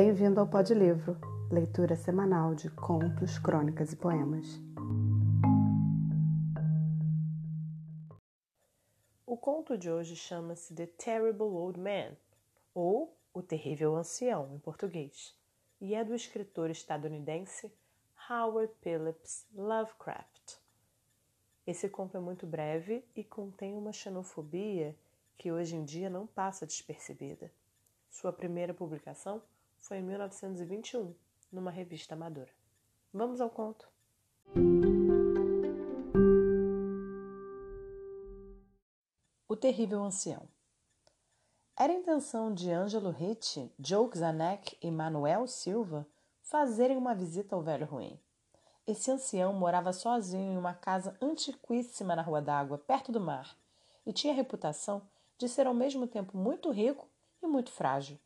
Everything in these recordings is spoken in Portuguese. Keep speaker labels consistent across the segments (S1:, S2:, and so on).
S1: Bem-vindo ao Pod Livro, leitura semanal de contos, crônicas e poemas.
S2: O conto de hoje chama-se The Terrible Old Man, ou O Terrível Ancião, em português, e é do escritor estadunidense Howard Phillips Lovecraft. Esse conto é muito breve e contém uma xenofobia que hoje em dia não passa despercebida. Sua primeira publicação foi em 1921, numa revista amadora. Vamos ao conto. O Terrível Ancião Era intenção de Ângelo Ricci, Joe Zanek e Manuel Silva fazerem uma visita ao velho ruim. Esse ancião morava sozinho em uma casa antiquíssima na Rua d'Água, perto do mar, e tinha a reputação de ser ao mesmo tempo muito rico e muito frágil.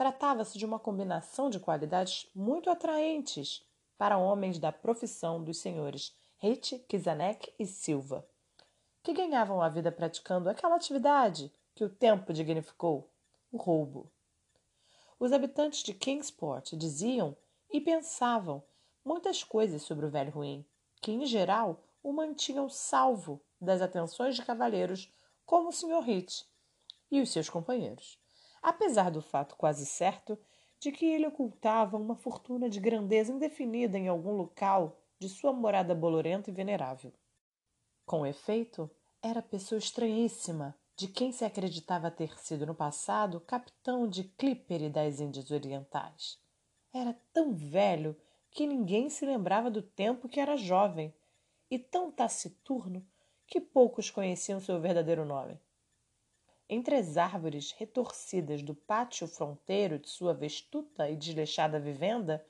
S2: Tratava-se de uma combinação de qualidades muito atraentes para homens da profissão dos senhores Reit, Kizanek e Silva, que ganhavam a vida praticando aquela atividade que o tempo dignificou, o roubo. Os habitantes de Kingsport diziam e pensavam muitas coisas sobre o velho ruim, que em geral o mantinham salvo das atenções de cavalheiros como o Sr. Hitch e os seus companheiros apesar do fato quase certo de que ele ocultava uma fortuna de grandeza indefinida em algum local de sua morada bolorenta e venerável. Com efeito, era pessoa estranhíssima, de quem se acreditava ter sido no passado capitão de Clipper das Índias Orientais. Era tão velho que ninguém se lembrava do tempo que era jovem, e tão taciturno que poucos conheciam seu verdadeiro nome. Entre as árvores retorcidas do pátio fronteiro de sua vestuta e desleixada vivenda,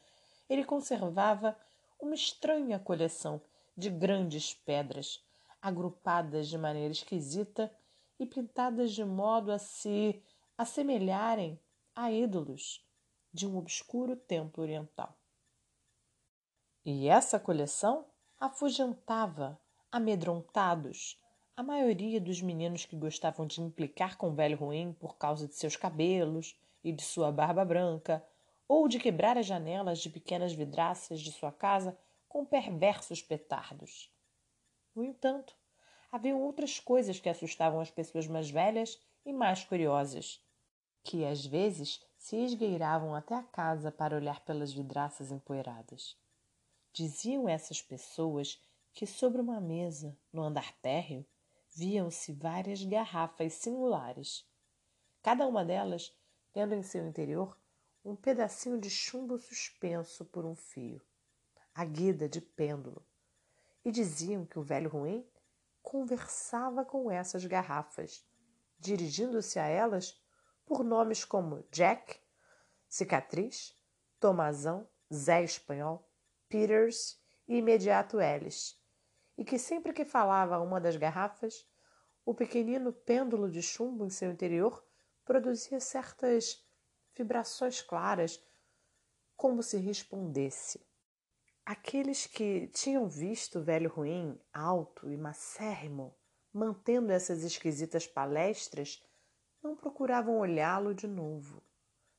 S2: ele conservava uma estranha coleção de grandes pedras, agrupadas de maneira esquisita e pintadas de modo a se assemelharem a ídolos de um obscuro templo oriental. E essa coleção afugentava, amedrontados, a maioria dos meninos que gostavam de implicar com o velho ruim por causa de seus cabelos e de sua barba branca, ou de quebrar as janelas de pequenas vidraças de sua casa com perversos petardos. No entanto, haviam outras coisas que assustavam as pessoas mais velhas e mais curiosas, que às vezes se esgueiravam até a casa para olhar pelas vidraças empoeiradas. Diziam essas pessoas que sobre uma mesa, no andar térreo, viam-se várias garrafas singulares, cada uma delas tendo em seu interior um pedacinho de chumbo suspenso por um fio, a guida de pêndulo, e diziam que o velho ruim conversava com essas garrafas, dirigindo-se a elas por nomes como Jack, Cicatriz, Tomazão, Zé Espanhol, Peters e Imediato Ellis, e que sempre que falava a uma das garrafas, o pequenino pêndulo de chumbo em seu interior produzia certas vibrações claras, como se respondesse. Aqueles que tinham visto o velho ruim, alto e macérrimo, mantendo essas esquisitas palestras, não procuravam olhá-lo de novo.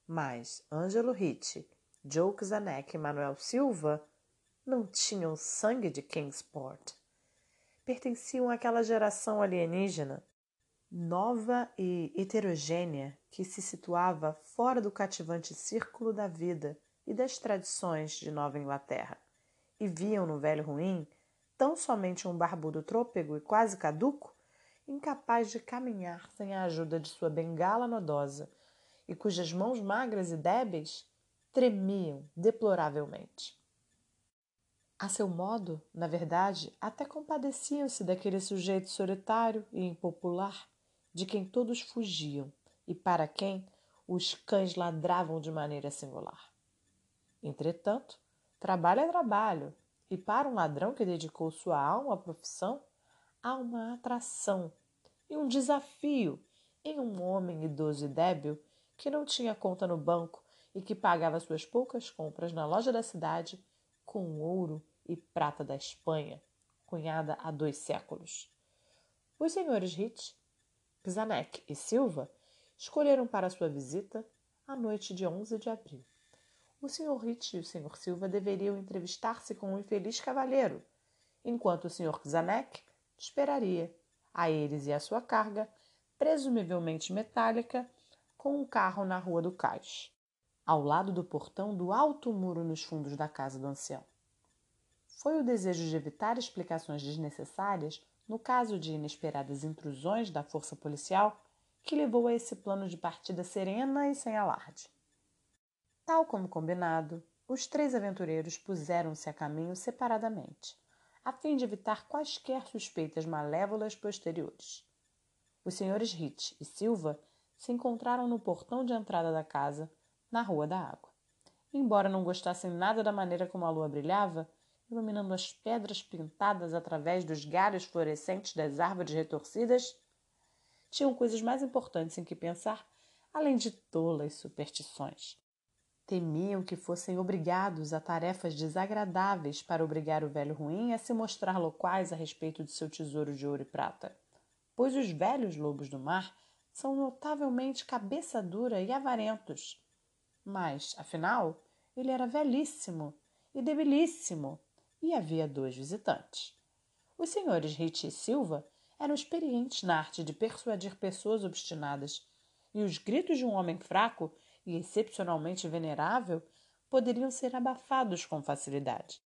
S2: Mas Ângelo Ricci, Joe Zanek e Manuel Silva não tinham sangue de Kingsport pertenciam àquela geração alienígena nova e heterogênea que se situava fora do cativante círculo da vida e das tradições de Nova Inglaterra, e viam no velho ruim tão somente um barbudo trôpego e quase caduco, incapaz de caminhar sem a ajuda de sua bengala nodosa, e cujas mãos magras e débeis tremiam deploravelmente. A seu modo, na verdade, até compadeciam-se daquele sujeito solitário e impopular, de quem todos fugiam e para quem os cães ladravam de maneira singular. Entretanto, trabalho é trabalho, e para um ladrão que dedicou sua alma à profissão, há uma atração e um desafio em um homem idoso e débil que não tinha conta no banco e que pagava suas poucas compras na loja da cidade com ouro e prata da Espanha, cunhada há dois séculos. Os senhores Hitch, Zanek e Silva escolheram para sua visita a noite de 11 de abril. o Sr. Rich e o Sr. Silva deveriam entrevistar-se com o infeliz cavalheiro, enquanto o Sr. Zanek esperaria, a eles e a sua carga, presumivelmente metálica, com um carro na Rua do Cais, ao lado do portão do alto muro nos fundos da casa do ancião. Foi o desejo de evitar explicações desnecessárias no caso de inesperadas intrusões da força policial que levou a esse plano de partida serena e sem alarde. Tal como combinado, os três aventureiros puseram-se a caminho separadamente, a fim de evitar quaisquer suspeitas malévolas posteriores. Os senhores Rich e Silva se encontraram no portão de entrada da casa, na Rua da Água. Embora não gostassem nada da maneira como a lua brilhava, iluminando as pedras pintadas através dos galhos fluorescentes das árvores retorcidas, tinham coisas mais importantes em que pensar, além de tolas superstições. Temiam que fossem obrigados a tarefas desagradáveis para obrigar o velho ruim a se mostrar loquaz a respeito de seu tesouro de ouro e prata, pois os velhos lobos do mar são notavelmente cabeça dura e avarentos. Mas, afinal, ele era velhíssimo e debilíssimo, e havia dois visitantes. Os senhores Rich e Silva eram experientes na arte de persuadir pessoas obstinadas, e os gritos de um homem fraco e excepcionalmente venerável poderiam ser abafados com facilidade.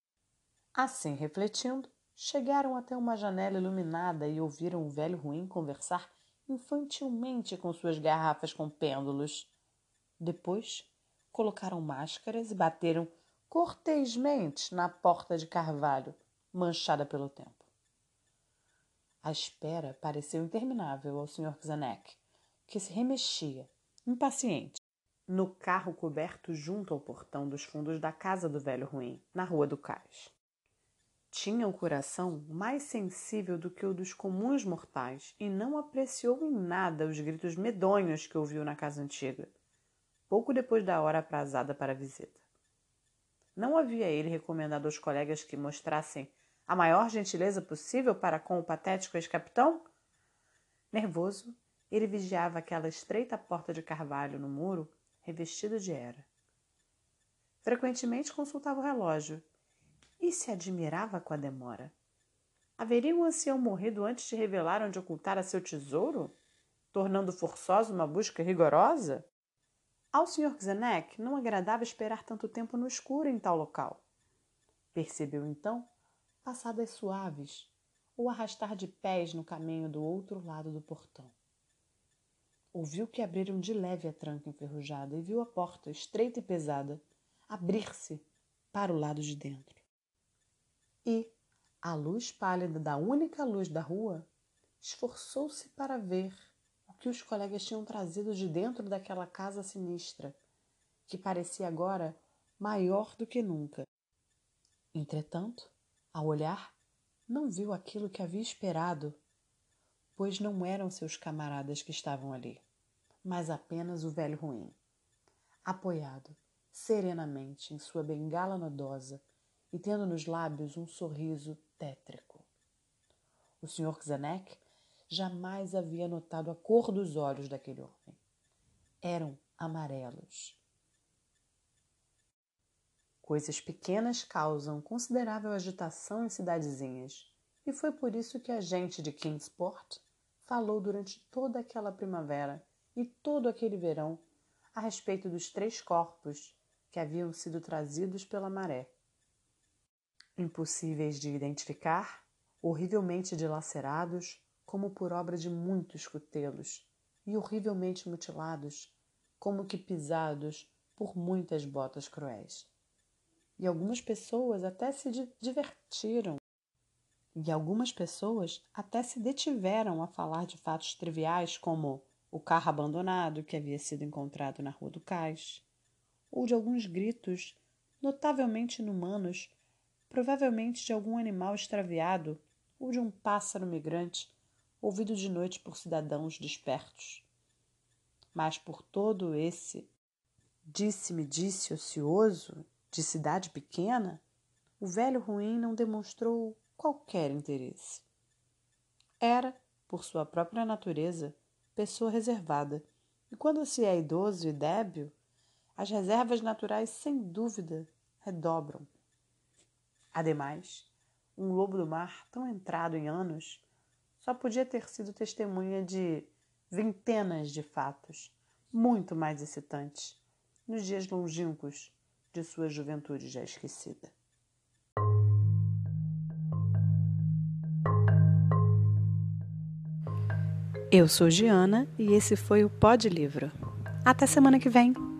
S2: Assim refletindo, chegaram até uma janela iluminada e ouviram o velho ruim conversar infantilmente com suas garrafas com pêndulos. Depois, colocaram máscaras e bateram cortesmente na porta de carvalho, manchada pelo tempo. A espera pareceu interminável ao Sr. Zanek, que se remexia, impaciente, no carro coberto junto ao portão dos fundos da casa do velho ruim, na Rua do Cais. Tinha o coração mais sensível do que o dos comuns mortais e não apreciou em nada os gritos medonhos que ouviu na casa antiga, pouco depois da hora aprazada para a visita. Não havia ele recomendado aos colegas que mostrassem a maior gentileza possível para com o patético ex-capitão? Nervoso, ele vigiava aquela estreita porta de carvalho no muro, revestida de era. Frequentemente consultava o relógio e se admirava com a demora. Haveria o ancião morrido antes de revelar onde ocultara seu tesouro, tornando forçosa uma busca rigorosa? Ao Sr. Zenek não agradava esperar tanto tempo no escuro em tal local. Percebeu então passadas suaves ou arrastar de pés no caminho do outro lado do portão. Ouviu que abriram de leve a tranca enferrujada e viu a porta, estreita e pesada, abrir-se para o lado de dentro. E, à luz pálida da única luz da rua, esforçou-se para ver que os colegas tinham trazido de dentro daquela casa sinistra, que parecia agora maior do que nunca. Entretanto, ao olhar, não viu aquilo que havia esperado, pois não eram seus camaradas que estavam ali, mas apenas o velho ruim, apoiado serenamente em sua bengala nodosa e tendo nos lábios um sorriso tétrico. O Sr. Zanek jamais havia notado a cor dos olhos daquele homem. Eram amarelos Coisas pequenas causam considerável agitação em cidadezinhas, e foi por isso que a gente de Kingsport falou durante toda aquela primavera e todo aquele verão a respeito dos três corpos que haviam sido trazidos pela maré. Impossíveis de identificar, horrivelmente dilacerados, como por obra de muitos cutelos, e horrivelmente mutilados, como que pisados por muitas botas cruéis. E algumas pessoas até se divertiram. E algumas pessoas até se detiveram a falar de fatos triviais como o carro abandonado que havia sido encontrado na Rua do Cais, ou de alguns gritos notavelmente inumanos, provavelmente de algum animal extraviado ou de um pássaro migrante ouvido de noite por cidadãos despertos. Mas por todo esse disse-me disse ocioso de cidade pequena, o velho ruim não demonstrou qualquer interesse. Era, por sua própria natureza, pessoa reservada, e quando se é idoso e débil, as reservas naturais, sem dúvida, redobram. Ademais, um lobo do mar tão entrado em anos só podia ter sido testemunha de vintenas de fatos muito mais excitantes nos dias longínquos de sua juventude já esquecida.
S1: Eu sou Giana e esse foi o Pod Livro. Até semana que vem!